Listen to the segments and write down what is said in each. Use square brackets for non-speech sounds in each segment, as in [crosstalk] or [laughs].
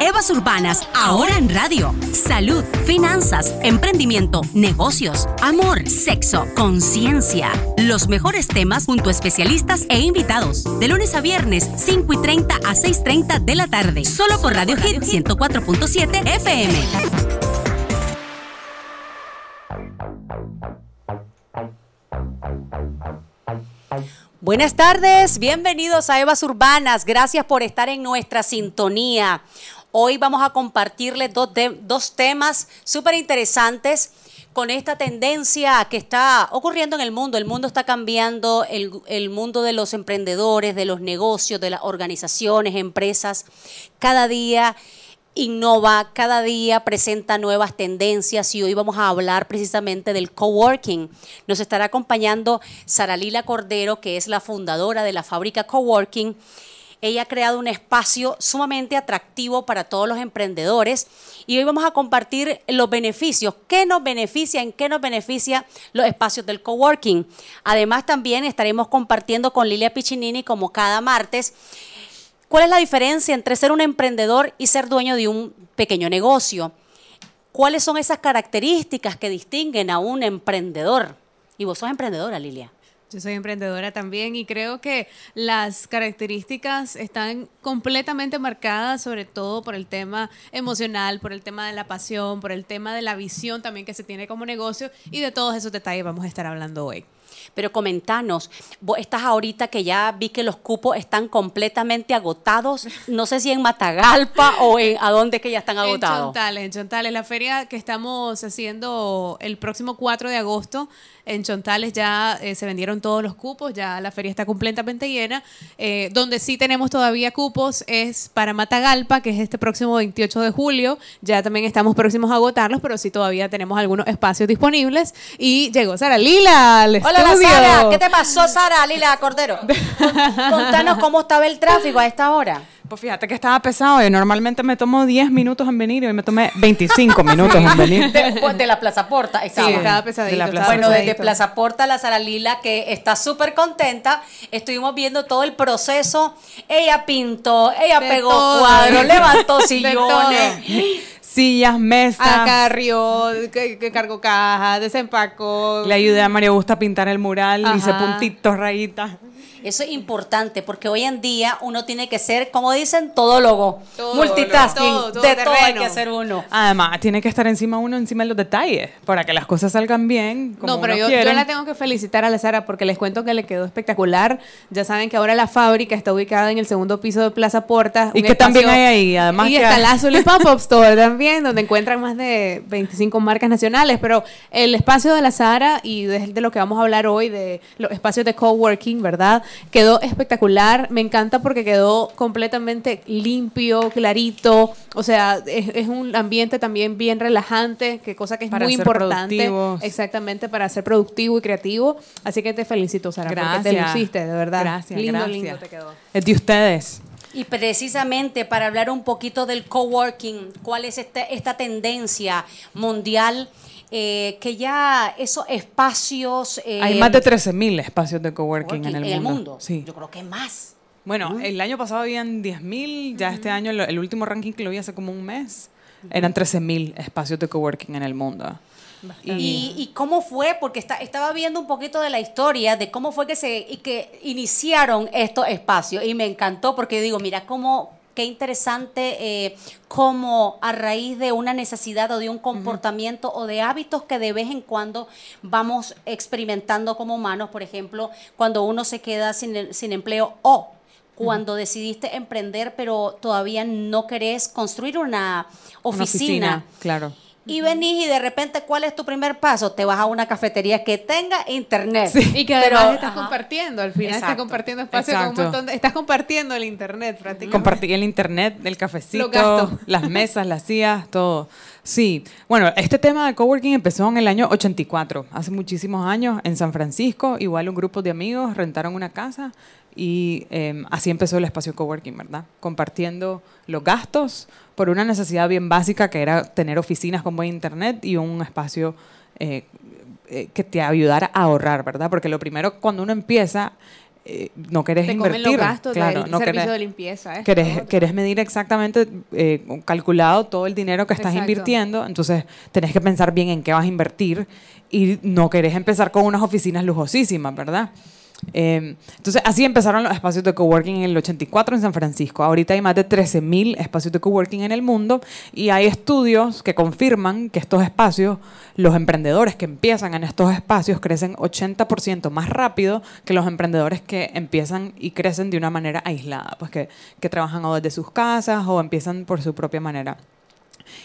Evas Urbanas, ahora en radio. Salud, finanzas, emprendimiento, negocios, amor, sexo, conciencia. Los mejores temas junto a especialistas e invitados. De lunes a viernes, 5 y 30 a 6.30 de la tarde. Solo por Radio Hit 104.7 FM. Buenas tardes, bienvenidos a Evas Urbanas. Gracias por estar en nuestra sintonía. Hoy vamos a compartirles dos, temas súper interesantes con esta tendencia que está ocurriendo en el mundo. El mundo está cambiando, el, el, mundo de los emprendedores, de los negocios, de las organizaciones, empresas, cada día innova, cada día presenta nuevas tendencias y hoy vamos a hablar precisamente del coworking. Nos estará acompañando Sara Lila Cordero, que es la fundadora de la fábrica Coworking ella ha creado un espacio sumamente atractivo para todos los emprendedores y hoy vamos a compartir los beneficios, qué nos beneficia, en qué nos beneficia los espacios del coworking. Además también estaremos compartiendo con Lilia Piccinini como cada martes cuál es la diferencia entre ser un emprendedor y ser dueño de un pequeño negocio. ¿Cuáles son esas características que distinguen a un emprendedor? Y vos sos emprendedora, Lilia. Yo soy emprendedora también y creo que las características están completamente marcadas, sobre todo por el tema emocional, por el tema de la pasión, por el tema de la visión también que se tiene como negocio y de todos esos detalles vamos a estar hablando hoy. Pero comentanos, vos estás ahorita que ya vi que los cupos están completamente agotados, no sé si en Matagalpa o en a dónde que ya están agotados. En Chontales, en Chontales, la feria que estamos haciendo el próximo 4 de agosto en Chontales ya eh, se vendieron todos los cupos, ya la feria está completamente llena. Eh, donde sí tenemos todavía cupos es para Matagalpa, que es este próximo 28 de julio. Ya también estamos próximos a agotarlos, pero sí todavía tenemos algunos espacios disponibles. Y llegó Sara Lila al Hola, Sara. ¿Qué te pasó, Sara Lila Cordero? [laughs] Contanos cómo estaba el tráfico a esta hora. Pues fíjate que estaba pesado. y normalmente me tomo 10 minutos en venir y hoy me tomé 25 [laughs] minutos en venir. De, de la Plaza Porta. Estaba. Sí, estaba pesadito. bueno, desde Plaza Porta, la Sara Lila, que está súper contenta. Estuvimos viendo todo el proceso. Ella pintó, ella pegó cuadros, [laughs] levantó sillones sillas, mesas. Acarrió, que, que cargó cajas, desempacó. Le ayudé a María Augusta a pintar el mural, hice puntitos, rayitas. Eso es importante porque hoy en día uno tiene que ser, como dicen, todólogo, multitasking, de todo hay que hacer uno. Además, tiene que estar encima uno, encima de los detalles, para que las cosas salgan bien. Como no, pero yo, yo, la tengo que felicitar a la Sara porque les cuento que le quedó espectacular. Ya saben que ahora la fábrica está ubicada en el segundo piso de Plaza Porta. Y que también hay ahí, además. Y está la Azul Pop-Up [laughs] Store también, donde encuentran más de 25 marcas nacionales. Pero el espacio de la Sara y de, de lo que vamos a hablar hoy, de los espacios de coworking, ¿verdad? Quedó espectacular, me encanta porque quedó completamente limpio, clarito, o sea, es, un ambiente también bien relajante, que cosa que es muy importante. Exactamente, para ser productivo y creativo. Así que te felicito, Sara, gracias. porque te luciste, de verdad. Gracias, lindo, lindo te quedó. Es de ustedes. Y precisamente para hablar un poquito del coworking, ¿cuál es este, esta tendencia mundial? Eh, que ya esos espacios... Eh, Hay más de 13.000 espacios de coworking en el mundo. En el mundo. Sí. Yo creo que más. Bueno, el año pasado habían 10.000, ya este año el último ranking que lo vi hace como un mes, eran 13.000 espacios de coworking en el mundo. Y, y, cómo fue? Porque está, estaba viendo un poquito de la historia de cómo fue que se que iniciaron estos espacios y me encantó porque digo, mira cómo qué interesante eh, cómo a raíz de una necesidad o de un comportamiento o de hábitos que de vez en cuando vamos experimentando como humanos, por ejemplo, cuando uno se queda sin, sin empleo o cuando decidiste emprender pero todavía no querés construir una oficina. claro y venís y de repente, ¿cuál es tu primer paso? Te vas a una cafetería que tenga internet. Y que además estás compartiendo, al final estás compartiendo espacio con un montón de, Estás compartiendo el internet prácticamente. Compartir el internet, el cafecito, [laughs] las mesas, las sillas, todo. Sí, bueno, este tema de coworking empezó en el año 84, hace muchísimos años, en San Francisco. Igual un grupo de amigos rentaron una casa y em, así empezó el espacio coworking, ¿verdad? Compartiendo los gastos por una necesidad bien básica que era tener oficinas con buen internet y un espacio eh, eh, que te ayudara a ahorrar, ¿verdad? Porque lo primero cuando uno empieza eh, no querés invertir. Los gastos claro, no servicio de limpieza. querés, medir exactamente, eh, calculado todo el dinero que estás invirtiendo, entonces tenés que pensar bien en qué vas a invertir y no querés empezar con unas oficinas lujosísimas, ¿verdad? Em, entonces, así empezaron los espacios de coworking en el 84 en San Francisco. Ahorita hay más de 13.000 espacios de coworking en el mundo y hay estudios que confirman que estos espacios, los emprendedores que empiezan en estos espacios crecen 80% más rápido que los emprendedores que empiezan y crecen de una manera aislada, pues que, que trabajan o desde sus casas o empiezan por su propia manera.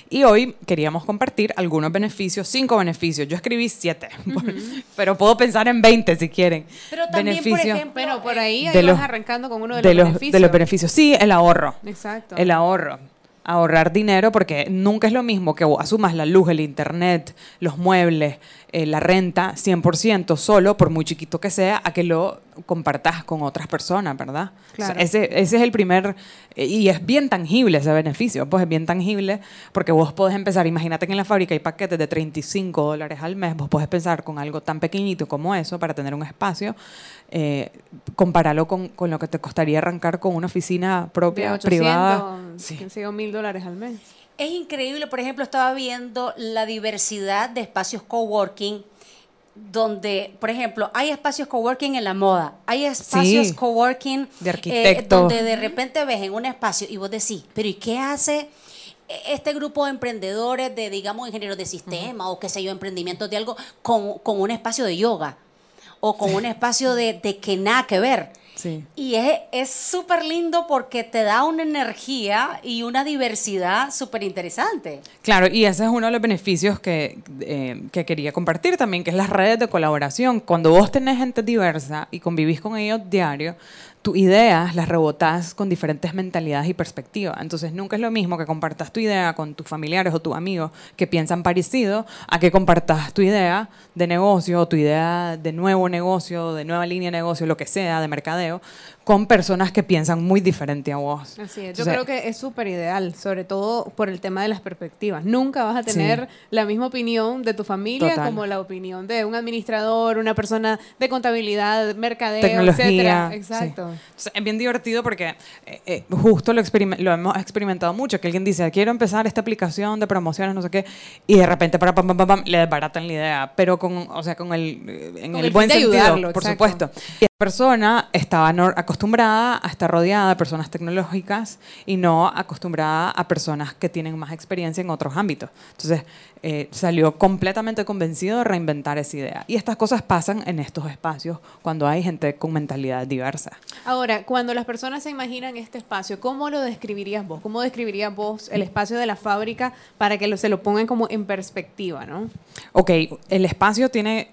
Y hoy queríamos compartir algunos beneficios, cinco beneficios. Yo escribí siete, [laughs] pero puedo pensar en 20 si quieren. Pero también, beneficios, por ejemplo, por ahí, ahí vas arrancando con uno de, los, beneficios. De los beneficios, sí, el ahorro. Exacto. El ahorro ahorrar dinero porque nunca es lo mismo que asumas la luz, el internet, los muebles, eh, la renta 100% solo, por muy chiquito que sea, a que lo compartas con otras personas, ¿verdad? ese, ese, es el primer, eh, y es bien tangible ese beneficio, pues es bien tangible porque vos podés empezar, imagínate que en la fábrica hay paquetes de 35 dólares al mes, vos podés pensar con algo tan pequeñito como eso para tener un espacio, eh, compararlo con, con, lo que te costaría arrancar con una oficina propia, de 800, privada. Sí. mil dólares al mes. Es increíble, por ejemplo, estaba viendo la diversidad de espacios coworking donde, por ejemplo, hay espacios coworking en la moda, hay espacios coworking de eh, arquitectos, donde de repente ves en un espacio y vos decís, pero ¿y qué hace este grupo de emprendedores de, digamos, ingenieros de sistema o qué sé yo, emprendimientos de algo con, con, un espacio de yoga o con un espacio de, de que nada que ver? Y es súper lindo porque te da una energía y una diversidad súper interesante. Claro, y ese es uno de los beneficios que, eh, que quería compartir también, que es las redes de colaboración. Cuando vos tenés gente diversa y convivís con ellos diario, tus ideas las rebotas con diferentes mentalidades y perspectivas. Entonces nunca es lo mismo que compartas tu idea con tus familiares o tus amigos que piensan parecido a que compartas tu idea de negocio o tu idea de nuevo negocio, de nueva línea de negocio, lo que sea, de mercadeo, con personas que piensan muy diferente a vos. Así es. Yo creo que es súper ideal, sobre todo por el tema de las perspectivas. Nunca vas a tener la misma opinión de tu familia como la opinión de un administrador, una persona de contabilidad, mercadeo, Tecnología, etcétera. Exacto. es bien divertido porque eh, eh, justo lo, lo hemos experimentado mucho, que alguien dice, quiero empezar esta aplicación de promociones, no sé qué, y de repente para pam, pam, pam, pam le desbaratan la idea, pero con, o sea, con el, en el, buen sentido, por supuesto persona estaba acostumbrada a estar rodeada de personas tecnológicas y no acostumbrada a personas que tienen más experiencia en otros ámbitos. Entonces, eh, salió completamente convencido de reinventar esa idea. Y estas cosas pasan en estos espacios cuando hay gente con mentalidad diversa. Ahora, cuando las personas se imaginan este espacio, ¿cómo lo describirías vos? ¿Cómo describirías vos el espacio de la fábrica para que se lo pongan como en perspectiva, ¿no? Ok, el espacio tiene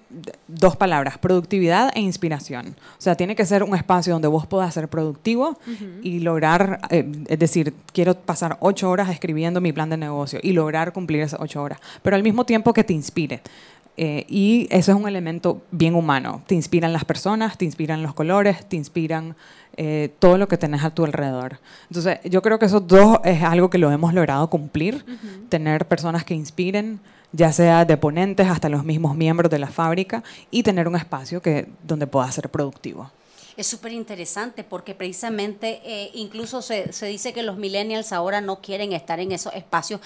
dos palabras, productividad e inspiración. O sea, tiene que ser un espacio donde vos puedas ser productivo y lograr, eh, es decir, quiero pasar ocho horas escribiendo mi plan de negocio y lograr cumplir esas ocho horas pero al mismo tiempo que te inspire. Eh, y eso es un elemento bien humano. Te inspiran las personas, te inspiran los colores, te inspiran eh, todo lo que tenés a tu alrededor. Entonces, yo creo que esos dos es algo que lo hemos logrado cumplir, tener personas que inspiren, ya sea de ponentes hasta los mismos miembros de la fábrica, y tener un espacio que, donde pueda ser productivo. Es súper interesante porque precisamente eh, incluso se, se, dice que los millennials ahora no quieren estar en esos espacios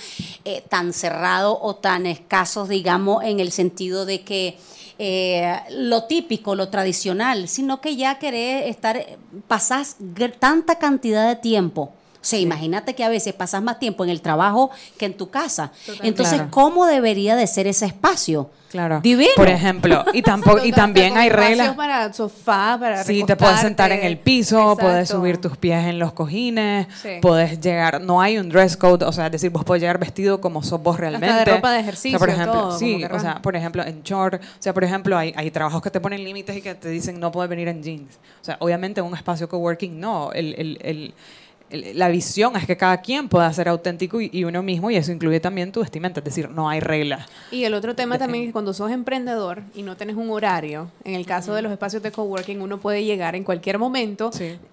eh, tan cerrados o tan escasos, digamos, en el sentido de que eh, lo típico, lo tradicional, sino que ya querés estar, pasás tanta cantidad de tiempo sea, imagínate que a veces pasas más tiempo en el trabajo que en tu casa. Entonces, ¿cómo debería de ser ese espacio? Claro. Divino. Por ejemplo, y [laughs] tampoco y también hay reglas para sofá, para Sí, te puedes sentar en el piso, puedes subir tus pies en los cojines, puedes llegar, no hay un dress code, o sea, es decir, vos puedes llegar vestido como sos vos realmente. Hasta de ropa de ejercicio, por ejemplo, todo, sí, o sea, por ejemplo, en short, o sea, por ejemplo, hay, hay trabajos que te ponen límites y que te dicen no puedes venir en jeans. O sea, obviamente en un espacio coworking no, el, el, el la visión es que cada quien pueda ser auténtico y, uno mismo y eso incluye también tu vestimenta, es decir, no hay reglas. Y el otro tema también es que cuando sos emprendedor y no tenés un horario, en el caso de los espacios de coworking uno puede llegar en cualquier momento,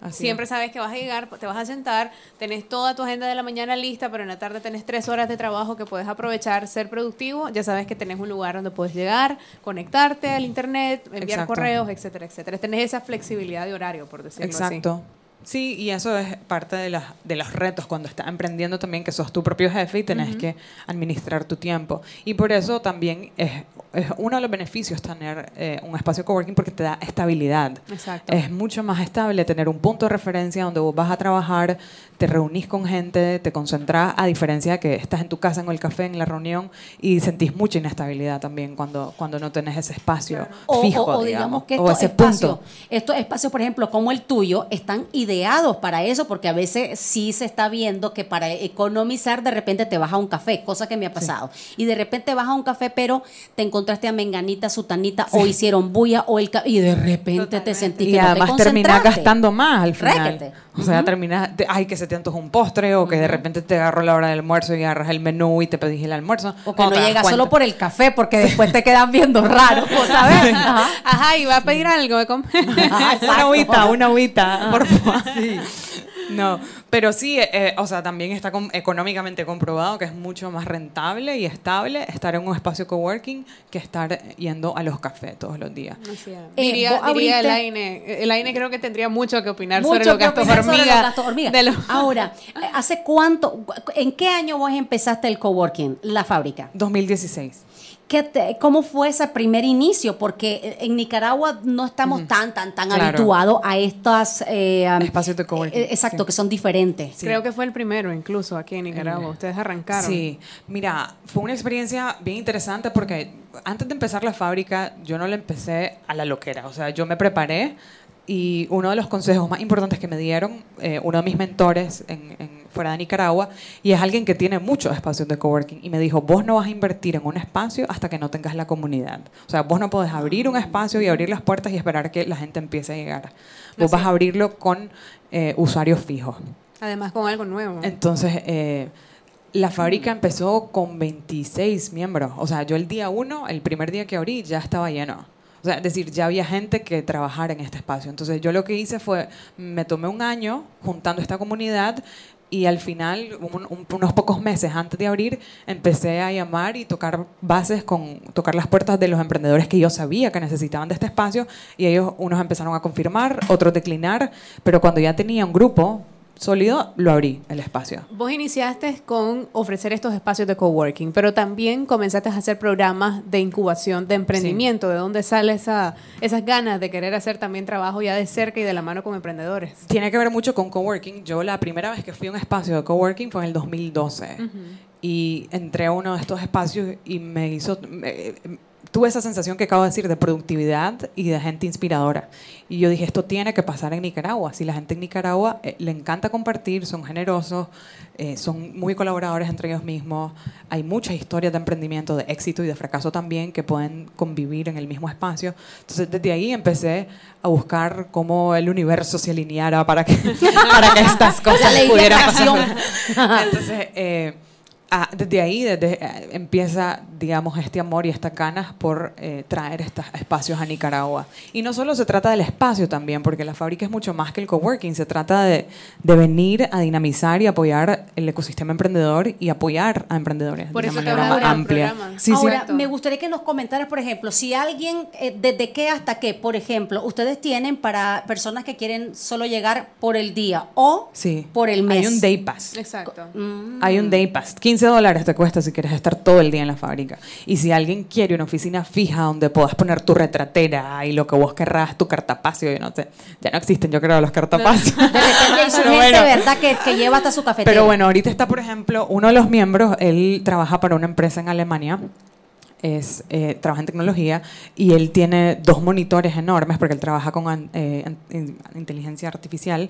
siempre sabes que vas a llegar, te vas a sentar, tenés toda tu agenda de la mañana lista, pero en la tarde tenés tres horas de trabajo que puedes aprovechar, ser productivo, ya sabes que tenés un lugar donde puedes llegar, conectarte al internet, enviar correos, etcétera, etcétera. Tenés esa flexibilidad de horario, por decirlo así. Exacto. Sí, y eso es parte de, las, de los retos cuando estás emprendiendo también, que sos tu propio jefe y tenés que administrar tu tiempo. Y por eso también es, es uno de los beneficios tener eh, un espacio coworking porque te da estabilidad. Exacto. Es mucho más estable tener un punto de referencia donde vos vas a trabajar, te reunís con gente, te concentras, a diferencia de que estás en tu casa, en el café, en la reunión, y sentís mucha inestabilidad también cuando, cuando no tenés ese espacio fijo, o, digamos, que estos, espacios, estos espacios, por ejemplo, como el tuyo, están ideados para eso, porque a veces sí se está viendo que para economizar de repente te vas a un café, cosa que me ha pasado, y de repente vas a un café, pero te encontraste a menganita, sutanita, o hicieron bulla, o el y de repente te sentís que y además no te terminás gastando más al final. O sea, terminas, ay, que se te antoja un postre o que de repente te agarró la hora del almuerzo y agarras el menú y te pedís el almuerzo. O que no llegas solo por el café porque después te quedan viendo raro, [laughs] ¿sabes? Ajá. y va a pedir algo de comer. [laughs] una agüita, una agüita, por favor. Sí. No, pero sí, eh, eh, o sea, también está económicamente comprobado que es mucho más rentable y estable estar en un espacio coworking que estar yendo a los cafés todos los días. Eh, diría, diría el AINE. El AINE creo que tendría mucho que opinar sobre los gastos hormiga. Ahora, ¿hace cuánto, en qué año vos empezaste el coworking, la fábrica? 2016. ¿Cómo fue ese primer inicio? Porque en Nicaragua no estamos tan, tan, tan habituados a estos eh, espacios de coworking. Eh, exacto, que son diferentes. Creo que fue el primero, incluso aquí en Nicaragua. Ustedes arrancaron. Sí, mira, fue una experiencia bien interesante porque antes de empezar la fábrica, yo no la empecé a la loquera. O sea, yo me preparé y uno de los consejos más importantes que me dieron, eh, uno de mis mentores en fuera de Nicaragua y es alguien que tiene muchos espacios de coworking y me dijo, vos no vas a invertir en un espacio hasta que no tengas la comunidad. O sea, vos no podés abrir un espacio y abrir las puertas y esperar que la gente empiece a llegar. Vos vas a abrirlo con eh, usuarios fijos. Además con algo nuevo. Entonces, eh, la fábrica empezó con 26 miembros. O sea, yo el día uno, el primer día que abrí, ya estaba lleno. O sea, es decir, ya había gente que trabajara en este espacio. Entonces, yo lo que hice fue, me tomé un año juntando esta comunidad y al final, unos pocos meses antes de abrir, empecé a llamar y tocar bases con tocar las puertas de los emprendedores que yo sabía que necesitaban de este espacio y ellos unos empezaron a confirmar, otros declinar, pero cuando ya tenía un grupo sólido, lo abrí el espacio. Vos iniciaste con ofrecer estos espacios de coworking, pero también comenzaste a hacer programas de incubación de emprendimiento. ¿De dónde sale esa, esas ganas de querer hacer también trabajo ya de cerca y de la mano con emprendedores? Tiene que ver mucho con coworking. Yo la primera vez que fui a un espacio de coworking fue en el 2012. Y entré a uno de estos espacios y me hizo tuve esa sensación que acabo de decir de productividad y de gente inspiradora. Y yo dije, esto tiene que pasar en Nicaragua. Si la gente en Nicaragua eh, le encanta compartir, son generosos, eh, son muy colaboradores entre ellos mismos, hay muchas historias de emprendimiento, de éxito y de fracaso también que pueden convivir en el mismo espacio. Entonces, desde ahí empecé a buscar cómo el universo se alineara para que, [laughs] para que estas cosas pudieran pasar. Entonces, eh, Ah, desde ahí desde, eh, empieza, digamos, este amor y estas ganas por eh, traer estos espacios a Nicaragua. Y no solo se trata del espacio también, porque la fábrica es mucho más que el coworking, se trata de, de venir a dinamizar y apoyar el ecosistema emprendedor y apoyar a emprendedores por de eso manera más amplia. Sí, Ahora, me gustaría que nos comentaras, por ejemplo, si alguien, eh, desde qué hasta qué, por ejemplo, ustedes tienen para personas que quieren solo llegar por el día o por el mes. Hay un day pass. Exacto. Mm. Hay un day pass. 15 dólares te cuesta si quieres estar todo el día en la fábrica. Y si alguien quiere una oficina fija donde puedas poner tu retratera y lo que vos querrás, tu cartapacio, no sé, ya no existen, yo creo, los cartapacios. De repente hay gente, ¿verdad? Que, que, lleva hasta su cafetera. Pero bueno, ahorita está, por ejemplo, uno de los miembros, él trabaja para una empresa en Alemania es, eh, trabaja en tecnología y él tiene dos monitores enormes porque él trabaja con eh, inteligencia artificial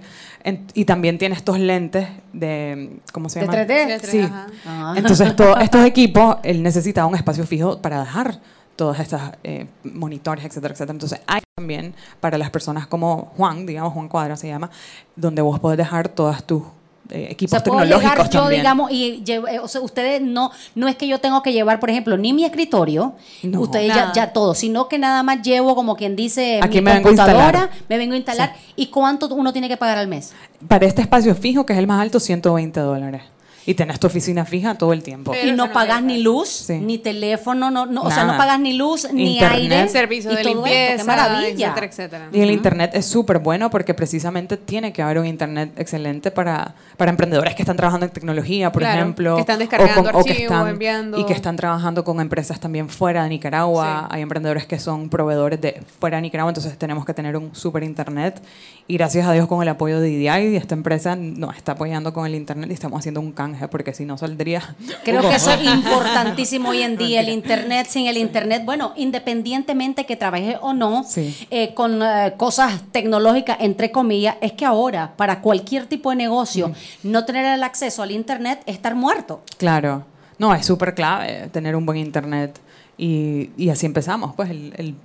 y también tiene estos lentes de, ¿cómo se llama? ¿De 3D? Sí. Ah. Entonces, todos estos equipos, él necesitaba un espacio fijo para dejar todos estos eh, monitores, etcétera, etcétera. Entonces, hay también para las personas como Juan, digamos, Juan Cuadra se llama, donde vos podés dejar todas tus eh, equipos tecnológicos yo, digamos, y eh, o sea, ustedes no, no es que yo tengo que llevar, por ejemplo, ni mi escritorio, ustedes ya, ya, todo, sino que nada más llevo, como quien dice, Aquí mi me computadora, me vengo a instalar. ¿Y cuánto uno tiene que pagar al mes? Para este espacio fijo, que es el más alto, 120 dólares. Y tenés tu oficina fija todo el tiempo. y no pagas ni luz, ni teléfono, no, no o sea, no pagas ni luz, ni aire. Servicio de limpieza, maravilla. Etcétera, etcétera. Y el internet es súper bueno porque precisamente tiene que haber un internet excelente para, para emprendedores que están trabajando en tecnología, por ejemplo. Que están descargando archivos, que están, enviando. Y que están trabajando con empresas también fuera de Nicaragua. Hay emprendedores que son proveedores de fuera de Nicaragua, entonces tenemos que tener un súper internet. Y gracias a Dios con el apoyo de DDI, esta empresa nos está apoyando con el internet y estamos haciendo un canje porque si no saldría. [laughs] Creo que eso es importantísimo hoy en día, el Internet, sin el Internet, bueno, independientemente que trabaje o no eh, con eh, cosas tecnológicas, entre comillas, es que ahora, para cualquier tipo de negocio, no tener el acceso al Internet es estar muerto. Claro, no, es súper clave tener un buen Internet. Y, así empezamos. Pues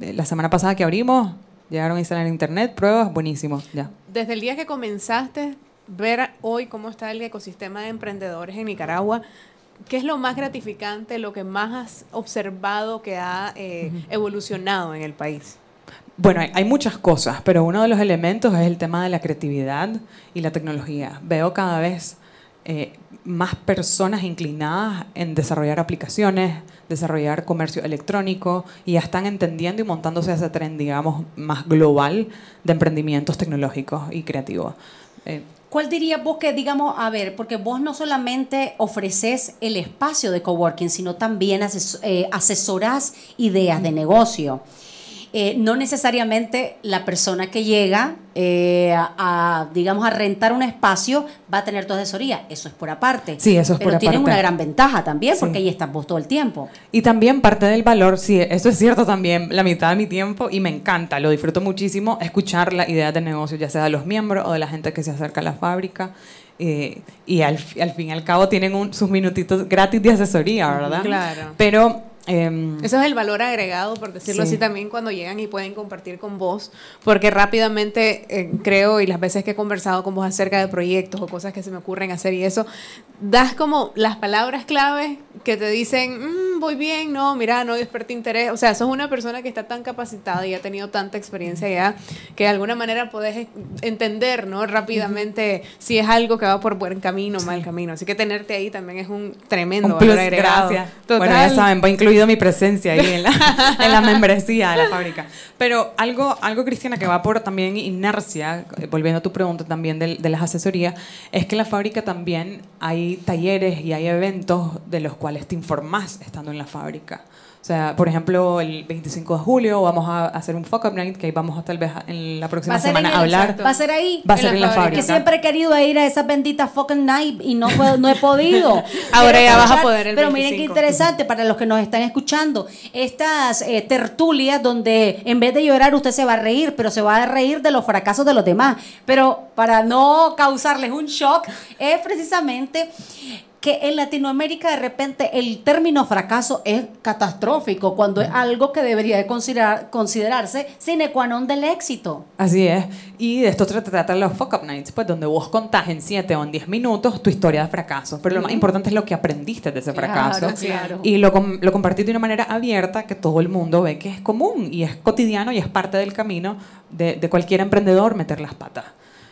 la semana pasada que abrimos, llegaron a instalar Internet, pruebas, buenísimo, ya. Desde el día que comenzaste, ver hoy cómo está el ecosistema de emprendedores en Nicaragua. ¿Qué es lo más gratificante, lo que más has observado que ha eh, evolucionado en el país? Bueno, hay, muchas cosas, pero uno de los elementos es el tema de la creatividad y la tecnología. Veo cada vez eh, más personas inclinadas en desarrollar aplicaciones, desarrollar comercio electrónico y ya están entendiendo y montándose ese tren, digamos, más global de emprendimientos tecnológicos y creativos. Eh, ¿Cuál dirías vos que, digamos, a ver, porque vos no solamente ofreces el espacio de coworking, sino también eh, asesorás ideas de negocio? Eh, no necesariamente la persona que llega eh, a, digamos, a rentar un espacio va a tener tu asesoría. Eso es por aparte. Sí, eso es Pero por tienes una gran ventaja también, porque ahí estás vos todo el tiempo. Y también parte del valor, sí, eso es cierto también, la mitad de mi tiempo, y me encanta, lo disfruto muchísimo, escuchar las ideas de negocio, ya sea de los miembros o de la gente que se acerca a la fábrica. Eh, y al, al, fin y al cabo tienen sus minutitos gratis de asesoría, ¿verdad? Claro. Pero Eso es el valor agregado, por decirlo así, también cuando llegan y pueden compartir con vos, porque rápidamente eh, creo, y las veces que he conversado con vos acerca de proyectos o cosas que se me ocurren hacer y eso, das como las palabras clave que te dicen, mm, voy bien, no, mira, no desperté interés. O sea, sos una persona que está tan capacitada y ha tenido tanta experiencia ya, que de alguna manera podés entender, ¿no? Rápidamente si es algo que va por buen camino o mal camino. Así que tenerte ahí también es un tremendo valor agregado. Gracias. Bueno, ya saben, va incluir mi presencia ahí [laughs] en la, membresía de la fábrica. Pero algo, algo, Cristiana, que va por también inercia, eh, volviendo a tu pregunta también de, de las asesorías, es que en la fábrica también hay talleres y hay eventos de los cuales te informás estando en la fábrica. O sea, por ejemplo, el 25 de julio vamos a hacer un fuck up night que vamos a tal vez en la próxima semana a hablar. Va a ser ahí. Va a ser en la, fábrica. Que siempre he querido ir a esa bendita fuck night y no, no he podido. [laughs] Ahora ya vas a poder. pero miren qué interesante para los que nos están escuchando. Estas eh, tertulias donde en vez de llorar usted se va a reír, pero se va a reír de los fracasos de los demás. Pero para no causarles un shock, es precisamente que en Latinoamérica de repente el término fracaso es catastrófico cuando es algo que debería de considerar, considerarse sine qua non del éxito. Así es. Y de esto se trata los fuck up nights, pues donde vos contás en 7 o en 10 minutos tu historia de fracaso. Pero lo más importante es lo que aprendiste de ese fracaso. Y lo, lo compartís de una manera abierta que todo el mundo ve que es común y es cotidiano y es parte del camino de, de cualquier emprendedor meter las patas.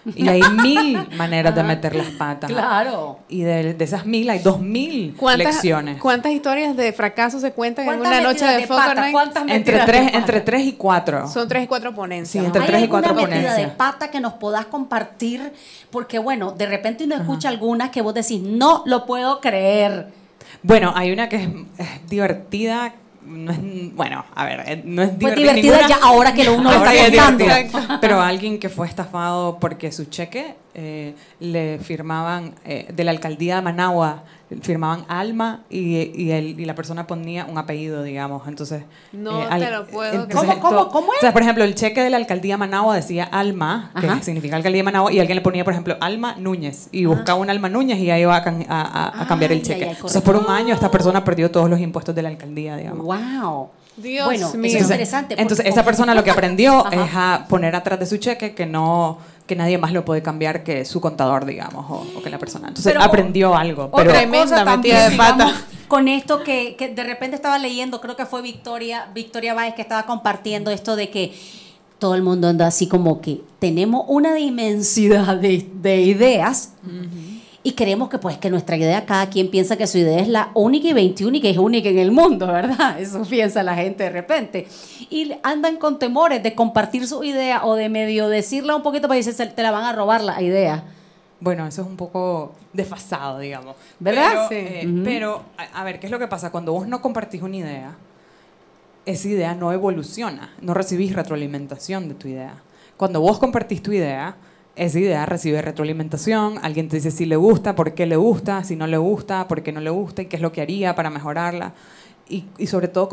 [laughs] Y hay mil maneras de meter las patas. Claro. Y de, esas mil hay dos mil lecciones. ¿Cuántas historias de fracaso se cuentan en una noche de, de pata? ¿Cuántas entre tres, entre tres y cuatro. Son tres y cuatro ponencias. Sí, entre tres y cuatro ponencias. de pata que nos podás compartir? Porque bueno, de repente uno escucha algunas que vos decís, no lo puedo creer. Bueno, hay una que es divertida, no es, bueno, a ver, eh, no es pues divertida ya ahora que uno lo está contando. Pero alguien que fue estafado porque su cheque eh, le firmaban eh, de la alcaldía de Managua firmaban Alma y, y, la persona ponía un apellido, digamos. Entonces. No eh, te lo puedo ¿Cómo, cómo, cómo es? O sea, por ejemplo, el cheque de la alcaldía Managua decía Alma, que significa alcaldía de Managua, y alguien le ponía, por ejemplo, Alma Núñez. Y buscaba un Alma Núñez y ahí iba a, a, cambiar el cheque. Entonces, por un año, esta persona perdió todos los impuestos de la alcaldía, digamos. ¡Wow! Dios bueno, mío. es interesante. Entonces, esa persona lo que aprendió es a poner atrás de su cheque que no que nadie más lo puede cambiar que su contador, digamos, o, que la persona. Entonces aprendió algo. Pero tremenda metida de pata. con esto que, que, de repente estaba leyendo, creo que fue Victoria, Victoria Báez que estaba compartiendo esto de que todo el mundo anda así como que tenemos una dimensidad de, de ideas y creemos que pues que nuestra idea, cada quien piensa que su idea es la única y 21 y que es única en el mundo, ¿verdad? [laughs] Eso piensa la gente de repente. Y andan con temores de compartir su idea o de medio decirla un poquito para decir, te la van a robar la idea. Bueno, eso es un poco desfasado, digamos. ¿Verdad? Pero, eh, a, ver, ¿qué es lo que pasa? Cuando vos no compartís una idea, esa idea no evoluciona, no recibís retroalimentación de tu idea. Cuando vos compartís tu idea, esa idea recibe retroalimentación, alguien te dice si le gusta, por qué le gusta, si no le gusta, por qué no le gusta y qué es lo que haría para mejorarla. Y, y sobre todo,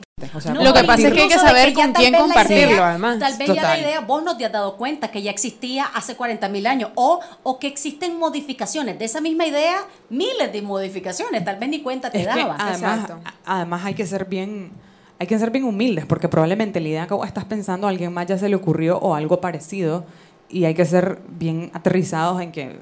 lo que pasa es que hay que saber con quién compartirlo, además. Tal vez ya la idea, vos no te has dado cuenta que ya existía hace 40 mil años, o, o que existen modificaciones de esa misma idea, miles de modificaciones, tal vez ni cuenta te daba. además, además hay que ser bien hay que ser bien humildes porque probablemente la idea que vos estás pensando a alguien más ya se le ocurrió o algo parecido y hay que ser bien aterrizados en que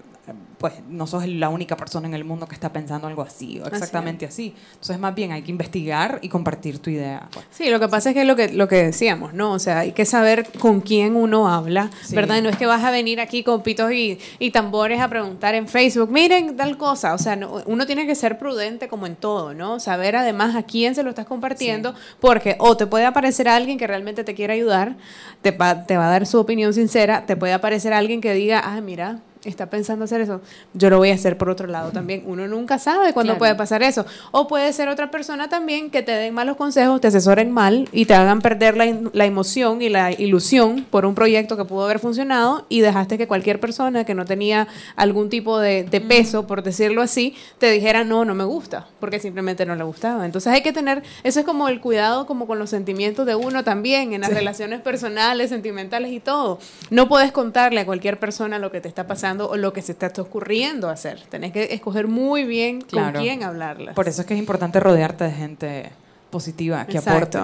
pues no sos la única persona en el mundo que está pensando algo así o exactamente así. Entonces, más bien hay que investigar y compartir tu idea. Pues. Sí, lo que pasa es que es lo que, lo que decíamos, ¿no? O sea, hay que saber con quién uno habla, ¿verdad? No es que vas a venir aquí con pitos y, y, tambores a preguntar en Facebook, miren tal cosa. O sea, uno tiene que ser prudente como en todo, ¿no? Saber además a quién se lo estás compartiendo, porque o te puede aparecer alguien que realmente te quiera ayudar, te va, te va a dar su opinión sincera, te puede aparecer alguien que diga, ah, mira, está pensando hacer eso, yo lo voy a hacer por otro lado también. Uno nunca sabe cuándo puede pasar eso. O puede ser otra persona también que te den malos consejos, te asesoren mal y te hagan perder la, la, emoción y la ilusión por un proyecto que pudo haber funcionado y dejaste que cualquier persona que no tenía algún tipo de, de peso, por decirlo así, te dijera, no, no me gusta, porque simplemente no le gustaba. Entonces hay que tener, eso es como el cuidado como con los sentimientos de uno también, en las relaciones personales, sentimentales y todo. No puedes contarle a cualquier persona lo que te está pasando o lo que se está ocurriendo hacer. Tenés que escoger muy bien con quién hablarlas. Por eso es que es importante rodearte de gente positiva, que aporte.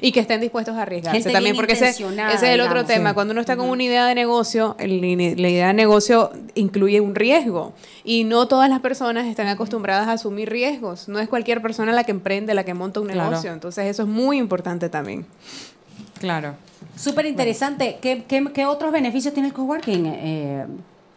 Y que estén dispuestos a arriesgarse también, porque ese, es el otro tema. Cuando uno está con una idea de negocio, la idea de negocio incluye un riesgo. Y no todas las personas están acostumbradas a asumir riesgos. No es cualquier persona la que emprende, la que monta un negocio. Entonces eso es muy importante también. Claro. Súper interesante. ¿Qué, ¿Qué, otros beneficios tiene el coworking? Eh,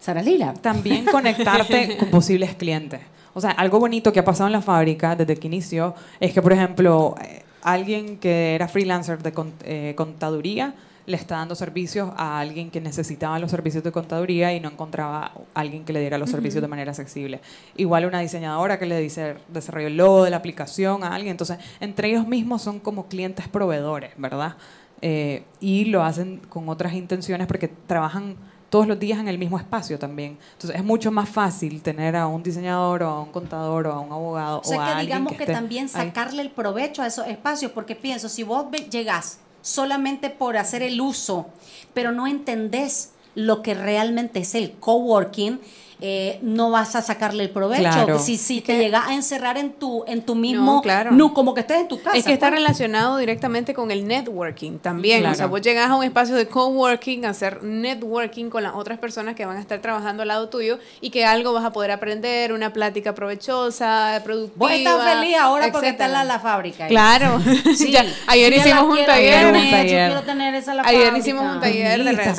Sara Lila. También conectarte [laughs] con posibles clientes. O sea, algo bonito que ha pasado en la fábrica desde que inició es que, por ejemplo, eh, alguien que era freelancer de eh, contaduría le está dando servicios a alguien que necesitaba los servicios de contaduría y no encontraba a alguien que le diera los servicios de manera accesible. Igual una diseñadora que le dice desarrollo el logo de la aplicación a alguien. Entonces, entre ellos mismos son como clientes proveedores, ¿verdad? Eh, y lo hacen con otras intenciones porque trabajan todos los días en el mismo espacio también. Entonces es mucho más fácil tener a un diseñador o a un contador o a un abogado o, sea que digamos que, también sacarle el provecho a esos espacios, porque pienso, si vos llegás solamente por hacer el uso, pero no entendés lo que realmente es el coworking, eh, no vas a sacarle el provecho. Si, si te llega a encerrar en tu, en tu mismo, no, como que estés en tu casa. Es que está pues. relacionado directamente con el networking también. O sea, vos llegas a un espacio de coworking, a hacer networking con las otras personas que van a estar trabajando al lado tuyo y que algo vas a poder aprender, una plática provechosa, productiva. Vos estás feliz ahora porque está la, la fábrica. Claro. Sí. [laughs] ayer hicimos un taller. Ayer hicimos un taller de redes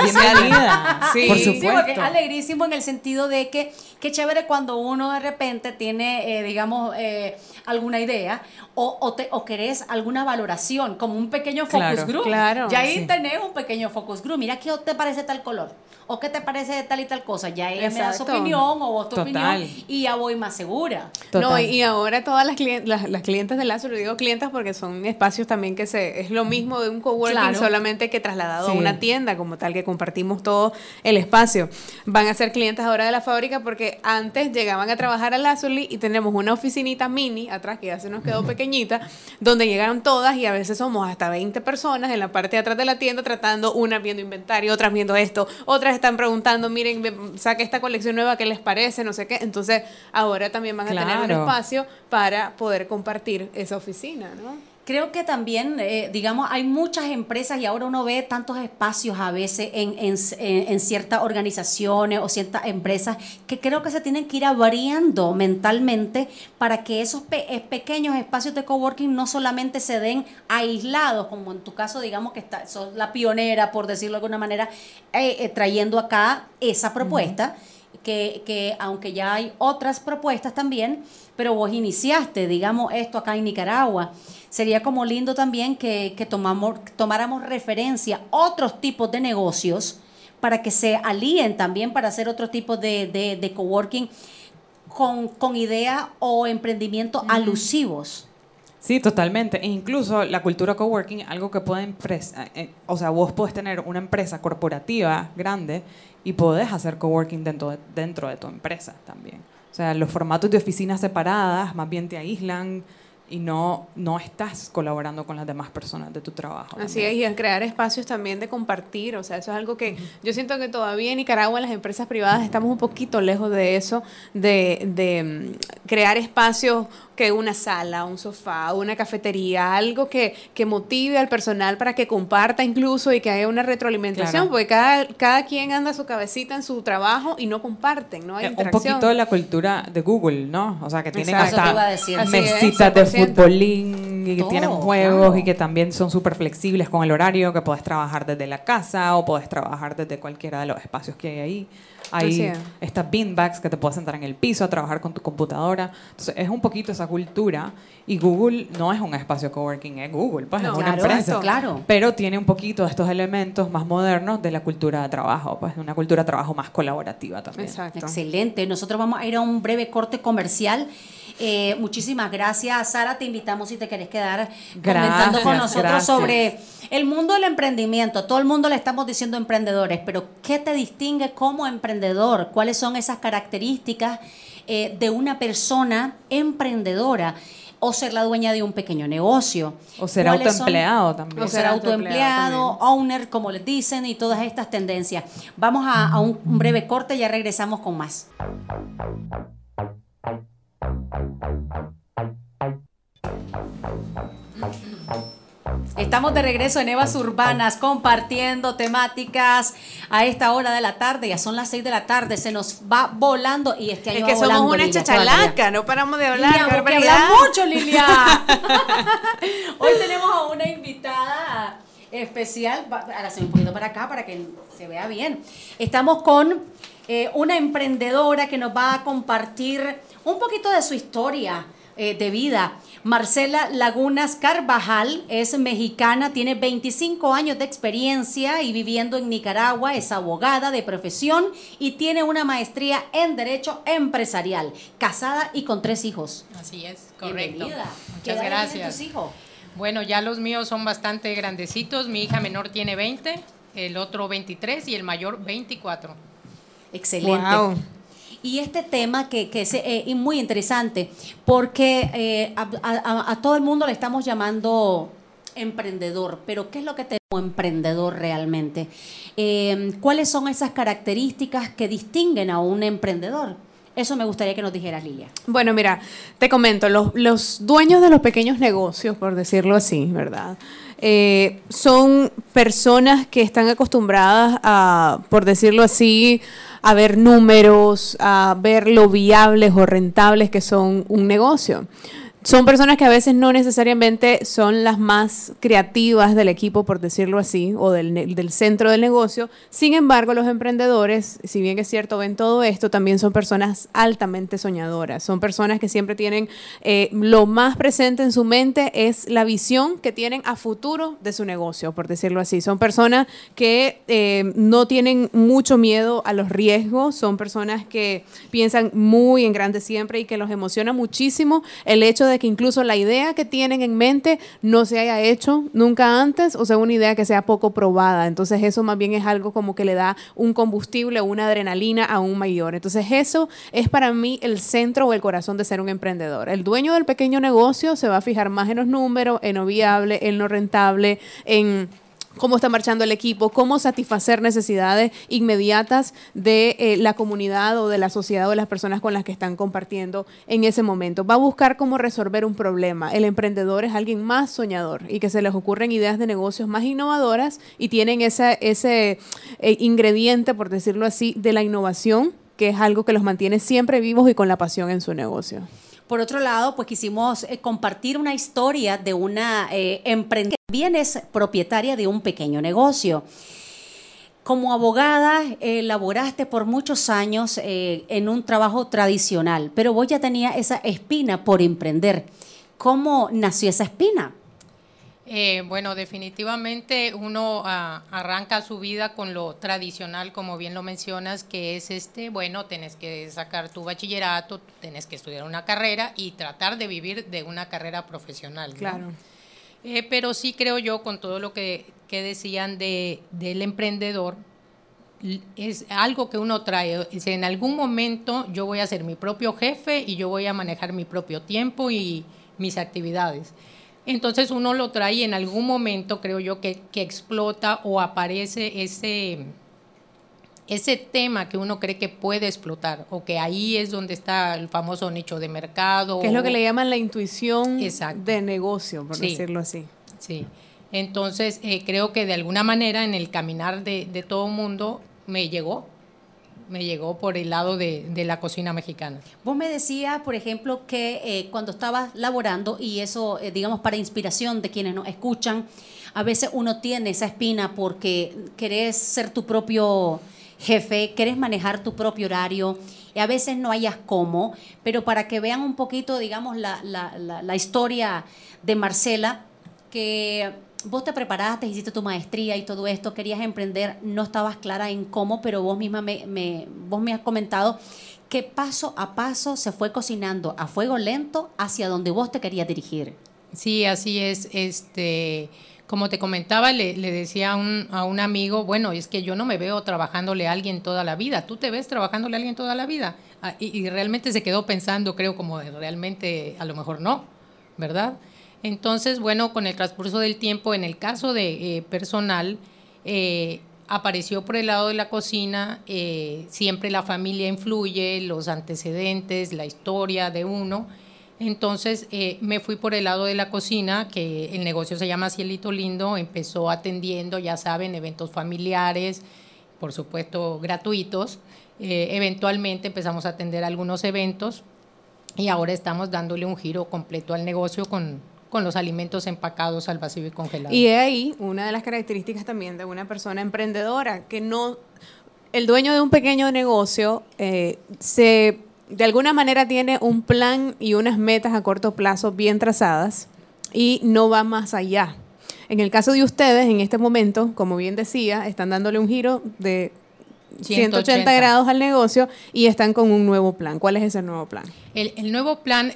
Sí, por supuesto. Sí, alegrísimo en el sentido de que qué chévere cuando uno de repente tiene, eh, digamos, eh, alguna idea o, o, te, o, querés alguna valoración, como un pequeño focus group. Claro, ya ahí tenés un pequeño focus group. Mira, ¿qué te parece tal color? ¿O qué te parece tal y tal cosa? Ya ella me da su opinión o vos tu opinión y ya voy más segura. No, y ahora todas las, las, las clientes de Lazo, le digo clientes porque son espacios también que se es lo mismo de un coworking, solamente que trasladado a una tienda como tal, que compartimos todo el espacio. Van a ser clientes ahora de la fábrica porque antes llegaban a trabajar a Lazuli y tenemos una oficinita mini atrás que ya se nos quedó pequeñita, donde llegaron todas y a veces somos hasta 20 personas en la parte de atrás de la tienda tratando, unas viendo inventario, otras viendo esto, otras están preguntando, miren, saque esta colección nueva, ¿qué les parece? No sé qué. Entonces, ahora también van a tener un espacio para poder compartir esa oficina, ¿no? Creo que también, eh, digamos, hay muchas empresas y ahora uno ve tantos espacios a veces en, en, ciertas organizaciones o ciertas empresas que creo que se tienen que ir abriendo mentalmente para que esos eh, pequeños espacios de coworking no solamente se den aislados, como en tu caso, digamos que está, sos la pionera, por decirlo de alguna manera, eh, trayendo acá esa propuesta. Que, que, aunque ya hay otras propuestas también, pero vos iniciaste, digamos, esto acá en Nicaragua sería como lindo también que, tomamos, tomáramos referencia a otros tipos de negocios para que se alíen también para hacer otro tipo de, de, coworking con, con idea o emprendimiento alusivos. Sí, totalmente. E incluso la cultura coworking, algo que puede empresa, eh, eh, o sea, vos podés tener una empresa corporativa grande y podés hacer coworking dentro dentro de tu empresa también. O sea, los formatos de oficinas separadas más bien te aíslan, y no, no estás colaborando con las demás personas de tu trabajo. Así es, y en crear espacios también de compartir, o sea, eso es algo que yo siento que todavía en Nicaragua las empresas privadas estamos un poquito lejos de eso, de, de mm, crear espacios que una sala, un sofá, una cafetería, algo que, que motive al personal para que comparta incluso y que haya una retroalimentación, porque cada, cada quien anda su cabecita en su trabajo y no comparten, no hay eh, Un poquito la cultura de Google, ¿no? O sea, que tienen hasta mesitas de futbolín y que tienen juegos y que también son súper flexibles con el horario, que puedes trabajar desde la casa o puedes trabajar desde cualquiera de los espacios que hay ahí. Hay estas beanbags que te puedes sentar en el piso a trabajar con tu computadora. Entonces, es un poquito esa cultura. Y Google no es un espacio coworking, es Google, pues es una empresa. claro. Pero tiene un poquito de estos elementos más modernos de la cultura de trabajo, pues una cultura de trabajo más colaborativa también. Exacto. Excelente. Nosotros vamos a ir a un breve corte comercial. Eh, muchísimas gracias, Sara. Te invitamos si te querés quedar comentando con nosotros sobre el mundo del emprendimiento. Todo el mundo le estamos diciendo emprendedores, pero ¿qué te distingue como emprendedor? ¿Cuáles son esas características eh, de una persona emprendedora? o ser la dueña de un pequeño negocio. O ser autoempleado también. O ser autoempleado, owner, como les dicen, y todas estas tendencias. Vamos a, a un breve corte y ya regresamos con más. Estamos de regreso en Evas Urbanas compartiendo temáticas a esta hora de la tarde. Ya son las 6 de la tarde, se nos va volando y este año Es que somos una chachalaca, no paramos de hablar. Lilia, mucho, Lilia. [laughs] Hoy tenemos a una invitada especial. Hágase un poquito para acá para que se vea bien. Estamos con eh, una emprendedora que nos va a compartir un poquito de su historia eh, de vida. Marcela Lagunas Carvajal es mexicana, tiene 25 años de experiencia y viviendo en Nicaragua, es abogada de profesión y tiene una maestría en Derecho Empresarial, casada y con tres hijos. Así es, correcto. Muchas gracias. tus hijos? Bueno, ya los míos son bastante grandecitos. Mi hija menor tiene 20, el otro 23 y el mayor 24. Excelente. Y este tema que, que es eh, muy interesante, porque eh, a, todo el mundo le estamos llamando emprendedor, pero ¿qué es lo que tenemos emprendedor realmente? Eh, ¿Cuáles son esas características que distinguen a un emprendedor? Eso me gustaría que nos dijeras, Lilia. Bueno, mira, te comento, los, los dueños de los pequeños negocios, por decirlo así, ¿verdad? son personas que están acostumbradas a, por decirlo así, a ver números, a ver lo viables o rentables que son un negocio son personas que a veces no necesariamente son las más creativas del equipo, por decirlo así, o del, del, centro del negocio. Sin embargo, los emprendedores, si bien es cierto, ven todo esto, también son personas altamente soñadoras. Son personas que siempre tienen eh, lo más presente en su mente es la visión que tienen a futuro de su negocio, por decirlo así. Son personas que eh, no tienen mucho miedo a los riesgos, son personas que piensan muy en grande siempre y que los emociona muchísimo el hecho de que incluso la idea que tienen en mente no se haya hecho nunca antes o sea una idea que sea poco probada. Entonces eso más bien es algo como que le da un combustible una adrenalina aún mayor. Entonces eso es para mí el centro o el corazón de ser un emprendedor. El dueño del pequeño negocio se va a fijar más en los números, en lo viable, en lo rentable, en cómo está marchando el equipo, cómo satisfacer necesidades inmediatas de eh, la comunidad o de la sociedad o de las personas con las que están compartiendo en ese momento. Va a buscar cómo resolver un problema. El emprendedor es alguien más soñador y que se les ocurren ideas de negocios más innovadoras y tienen ese, eh, ingrediente, por decirlo así, de la innovación, que es algo que los mantiene siempre vivos y con la pasión en su negocio. Por otro lado, pues quisimos eh, compartir una historia de una eh, emprendedora que bien es propietaria de un pequeño negocio. Como abogada, elaboraste por muchos años eh, en un trabajo tradicional, pero vos ya tenías esa espina por emprender. ¿Cómo nació esa espina? Eh, bueno, definitivamente uno ah, arranca su vida con lo tradicional, como bien lo mencionas, que es este, bueno, tenés que sacar tu bachillerato, tenés que estudiar una carrera y tratar de vivir de una carrera profesional. Claro. Eh, pero sí creo yo, con todo lo que, que decían de, del emprendedor, es algo que uno trae. En algún momento yo voy a ser mi propio jefe y yo voy a manejar mi propio tiempo y mis actividades. Entonces uno lo trae y en algún momento creo yo que, que explota o aparece ese, ese tema que uno cree que puede explotar o que ahí es donde está el famoso nicho de mercado. Que es lo que le llaman la intuición de negocio, por decirlo así. Sí. Entonces, eh, creo que de alguna manera en el caminar de, de todo mundo me llegó, me llegó por el lado de, la cocina mexicana. Vos me decías, por ejemplo, que eh, cuando estabas laborando, y eso, eh, digamos, para inspiración de quienes nos escuchan, a veces uno tiene esa espina porque querés ser tu propio jefe, querés manejar tu propio horario, y a veces no hayas cómo, pero para que vean un poquito, digamos, la, la historia de Marcela, que vos te preparaste, hiciste tu maestría y todo esto, querías emprender, no estabas clara en cómo, pero vos misma me, vos me has comentado que paso a paso se fue cocinando a fuego lento hacia donde vos te querías dirigir. Sí, así es. Este, como te comentaba, le, decía a un, a un, amigo, bueno, es que yo no me veo trabajándole a alguien toda la vida. ¿Tú te ves trabajándole a alguien toda la vida? Ah, y, y realmente se quedó pensando, creo, como realmente a lo mejor no, ¿verdad? Entonces, bueno, con el transcurso del tiempo, en el caso de eh, personal, eh, apareció por el lado de la cocina, eh, siempre la familia influye, los antecedentes, la historia de uno. Entonces me fui por el lado de la cocina, que el negocio se llama Cielito Lindo, empezó atendiendo, ya saben, eventos familiares, por supuesto gratuitos. eventualmente empezamos a atender algunos eventos y ahora estamos dándole un giro completo al negocio con con los alimentos empacados al vacío y congelados. Y es ahí una de las características también de una persona emprendedora, que no, el dueño de un pequeño negocio eh, se, de alguna manera tiene un plan y unas metas a corto plazo bien trazadas y no va más allá. En el caso de ustedes, en este momento, como bien decía, están dándole un giro de 180. grados al negocio y están con un nuevo plan. ¿Cuál es ese nuevo plan? El, nuevo plan,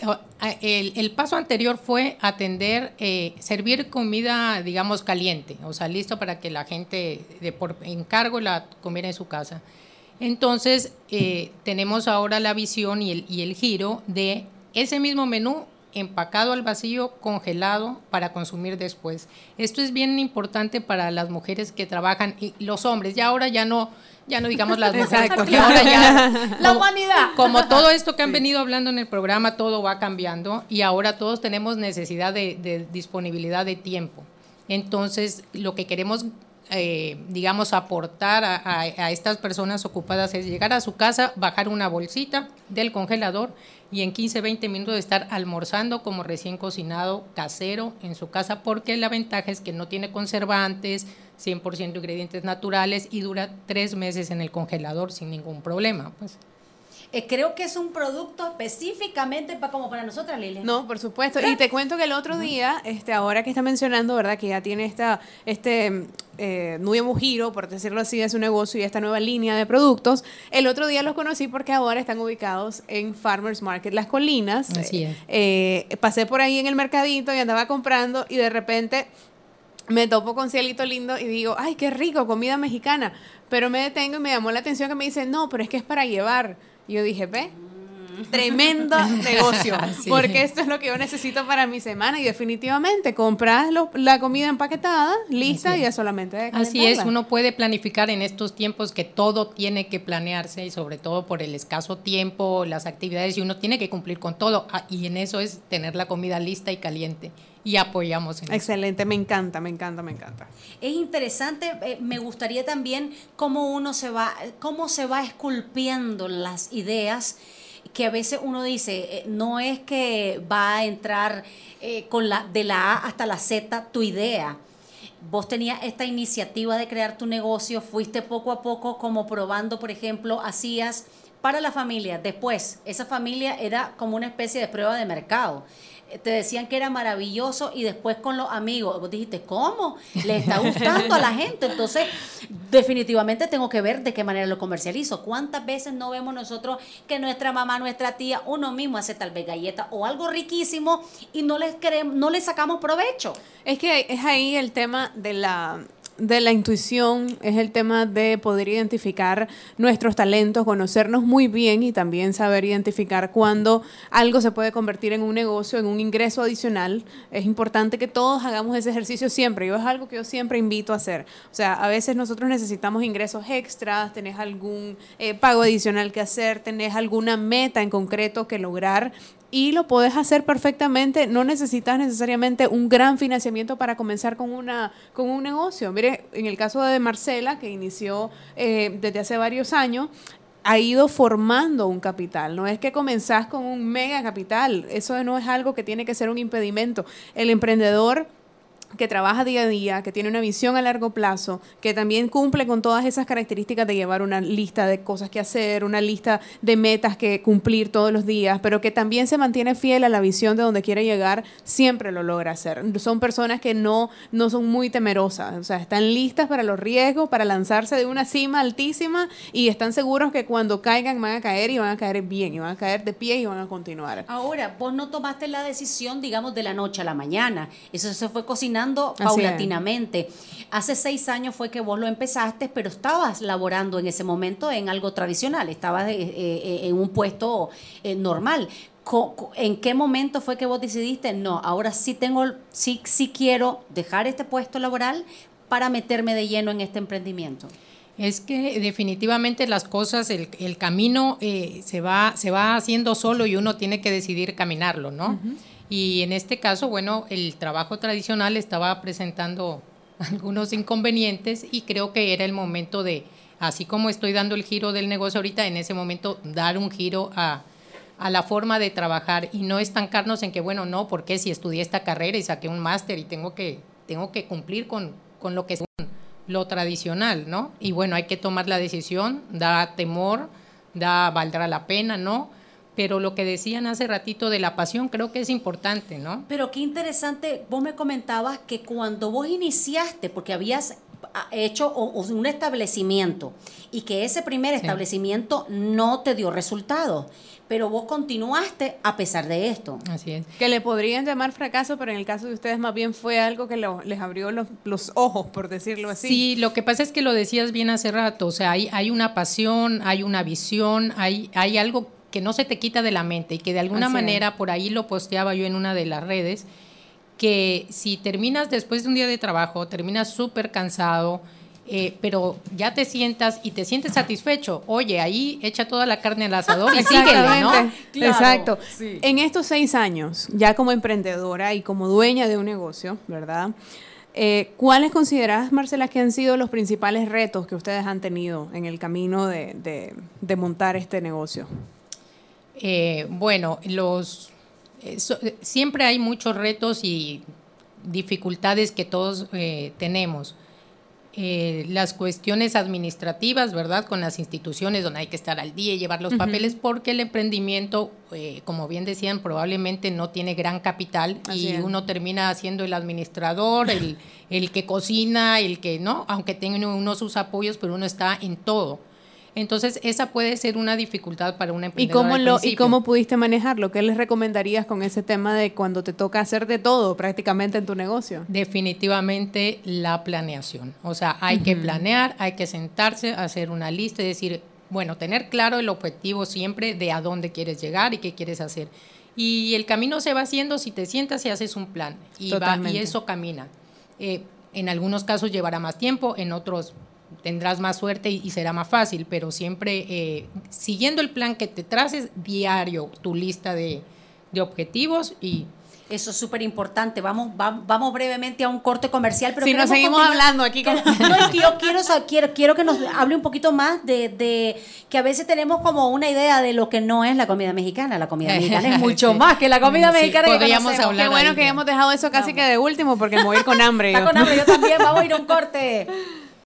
el, paso anterior fue atender, eh, servir comida, digamos, caliente, o sea, listo para que la gente de por encargo la comiera en su casa. Entonces, eh, tenemos ahora la visión y el, y el giro de ese mismo menú empacado al vacío, congelado para consumir después. Esto es bien importante para las mujeres que trabajan y los hombres. Ya ahora ya no ya no digamos las [laughs] mujeres, ahora ya [laughs] la humanidad. Como todo esto que han venido hablando en el programa, todo va cambiando y ahora todos tenemos necesidad de, disponibilidad de tiempo. Entonces, lo que queremos eh, digamos, aportar a, a, estas personas ocupadas es llegar a su casa, bajar una bolsita del congelador y en 15, 20 minutos estar almorzando como recién cocinado casero en su casa, porque la ventaja es que no tiene conservantes, 100% ingredientes naturales y dura tres meses en el congelador sin ningún problema. Pues. Eh, creo que es un producto específicamente para, como para nosotras, Lilia. No, por supuesto. Y te cuento que el otro día, este, ahora que está mencionando, ¿verdad? Que ya tiene esta, este eh, nuevo giro, por decirlo así, de su negocio y esta nueva línea de productos. El otro día los conocí porque ahora están ubicados en Farmers Market Las Colinas. Así es. Eh, pasé por ahí en el mercadito y andaba comprando y de repente me topo con Cielito Lindo y digo, ay, qué rico, comida mexicana. Pero me detengo y me llamó la atención que me dice, no, pero es que es para llevar. Y yo dije, ve. Tremendo [laughs] negocio, [laughs] porque esto es lo que yo necesito para mi semana y definitivamente compras la comida empaquetada, lista y es. solamente Así es, uno puede planificar en estos tiempos que todo tiene que planearse y sobre todo por el escaso tiempo, las actividades y uno tiene que cumplir con todo. Ah, y en eso es tener la comida lista y caliente y apoyamos en Excelente, me encanta, me encanta, me encanta. Es interesante, eh, me gustaría también cómo uno se va, cómo se va esculpiendo las ideas que a veces uno dice, eh, no es que va a entrar eh, con la, de la A hasta la Z tu idea. Vos tenías esta iniciativa de crear tu negocio, fuiste poco a poco como probando, por ejemplo, hacías para la familia. Después, esa familia era como una especie de prueba de mercado te decían que era maravilloso y después con los amigos, vos dijiste, ¿cómo? Le está gustando a la gente. Entonces, definitivamente tengo que ver de qué manera lo comercializo. ¿Cuántas veces no vemos nosotros que nuestra mamá, nuestra tía, uno mismo hace tal vez galleta o algo riquísimo y no les queremos, no le sacamos provecho? Es que es ahí el tema de la de la intuición es el tema de poder identificar nuestros talentos, conocernos muy bien y también saber identificar cuándo algo se puede convertir en un negocio, en un ingreso adicional. Es importante que todos hagamos ese ejercicio siempre. Yo es algo que yo siempre invito a hacer. O sea, a veces nosotros necesitamos ingresos extras, tenés algún eh, pago adicional que hacer, tenés alguna meta en concreto que lograr y lo puedes hacer perfectamente. No necesitas necesariamente un gran financiamiento para comenzar con, una, con un negocio. Mire, en el caso de Marcela, que inició eh, desde hace varios años, ha ido formando un capital. No es que comenzás con un mega capital. Eso no es algo que tiene que ser un impedimento. El emprendedor que trabaja día a día, que tiene una visión a largo plazo, que también cumple con todas esas características de llevar una lista de cosas que hacer, una lista de metas que cumplir todos los días, pero que también se mantiene fiel a la visión de donde quiere llegar, siempre lo logra hacer. Son personas que no, no son muy temerosas, o sea, están listas para los riesgos, para lanzarse de una cima altísima y están seguros que cuando caigan van a caer y van a caer bien, y van a caer de pie y van a continuar. Ahora, vos no tomaste la decisión, digamos, de la noche a la mañana, eso se fue cocinando paulatinamente. Hace seis años fue que vos lo empezaste, pero estabas laborando en ese momento en algo tradicional, estabas eh, eh, en un puesto eh, normal. ¿En qué momento fue que vos decidiste, no, ahora sí tengo, sí, sí quiero dejar este puesto laboral para meterme de lleno en este emprendimiento? Es que definitivamente las cosas, el, el camino se, va, se va haciendo solo y uno tiene que decidir caminarlo, ¿no? Y en este caso, bueno, el trabajo tradicional estaba presentando [laughs] algunos inconvenientes y creo que era el momento de, así como estoy dando el giro del negocio ahorita, en ese momento dar un giro a, a la forma de trabajar y no estancarnos en que, bueno, no, porque si estudié esta carrera y saqué un máster y tengo que, tengo que cumplir con, con lo que es lo tradicional, ¿no? Y bueno, hay que tomar la decisión, da temor, da, valdrá la pena, ¿no? Pero lo que decían hace ratito de la pasión creo que es importante, ¿no? Pero qué interesante, vos me comentabas que cuando vos iniciaste, porque habías ah, hecho un establecimiento y que ese primer establecimiento no te dio resultado, pero vos continuaste a pesar de esto. Así es. Que le podrían llamar fracaso, pero en el caso de ustedes más bien fue algo que les abrió los, los, ojos, por decirlo así. Sí, lo que pasa es que lo decías bien hace rato, o sea, hay, hay una pasión, hay una visión, hay, hay algo que no se te quita de la mente y que de alguna manera, por ahí lo posteaba yo en una de las redes, que si terminas después de un día de trabajo, terminas súper cansado, eh, pero ya te sientas y te sientes satisfecho, oye, ahí echa toda la carne al asador y [laughs] síguele, ¿no? Exacto. En estos seis años, ya como emprendedora y como dueña de un negocio, ¿verdad? Eh, ¿Cuáles consideras, Marcela, que han sido los principales retos que ustedes han tenido en el camino de montar este negocio? Eh, bueno, los, eh, siempre hay muchos retos y dificultades que todos eh, tenemos. las cuestiones administrativas, ¿verdad? Con las instituciones donde hay que estar al día y llevar los papeles, porque el emprendimiento, como bien decían, probablemente no tiene gran capital y uno termina siendo el administrador, el, el que cocina, el que, ¿no? Aunque tenga uno sus apoyos, pero uno está en todo. Entonces, esa puede ser una dificultad para una emprendedora. ¿Y cómo, lo, ¿Y cómo pudiste manejarlo? ¿Qué les recomendarías con ese tema de cuando te toca hacer de todo prácticamente en tu negocio? Definitivamente la planeación. O sea, hay que planear, hay que sentarse, hacer una lista y decir, bueno, tener claro el objetivo siempre de a dónde quieres llegar y qué quieres hacer. Y el camino se va haciendo si te sientas y haces un plan. Y, va, y eso camina. Eh, en algunos casos llevará más tiempo, en otros tendrás más suerte y, será más fácil, pero siempre eh, siguiendo el plan que te traces diario, tu lista de, de objetivos y eso es súper importante. Vamos, vamos brevemente a un corte comercial, pero si nos seguimos hablando aquí. Con... [laughs] yo quiero, quiero, quiero que nos hable un poquito más de, de, que a veces tenemos como una idea de lo que no es la comida mexicana. La comida mexicana es [laughs] mucho más que la comida mexicana podríamos que hablar Qué bueno que hemos dejado eso casi que de último porque me voy a ir con [laughs] hambre. Está con hambre, yo también. Vamos a ir a un corte.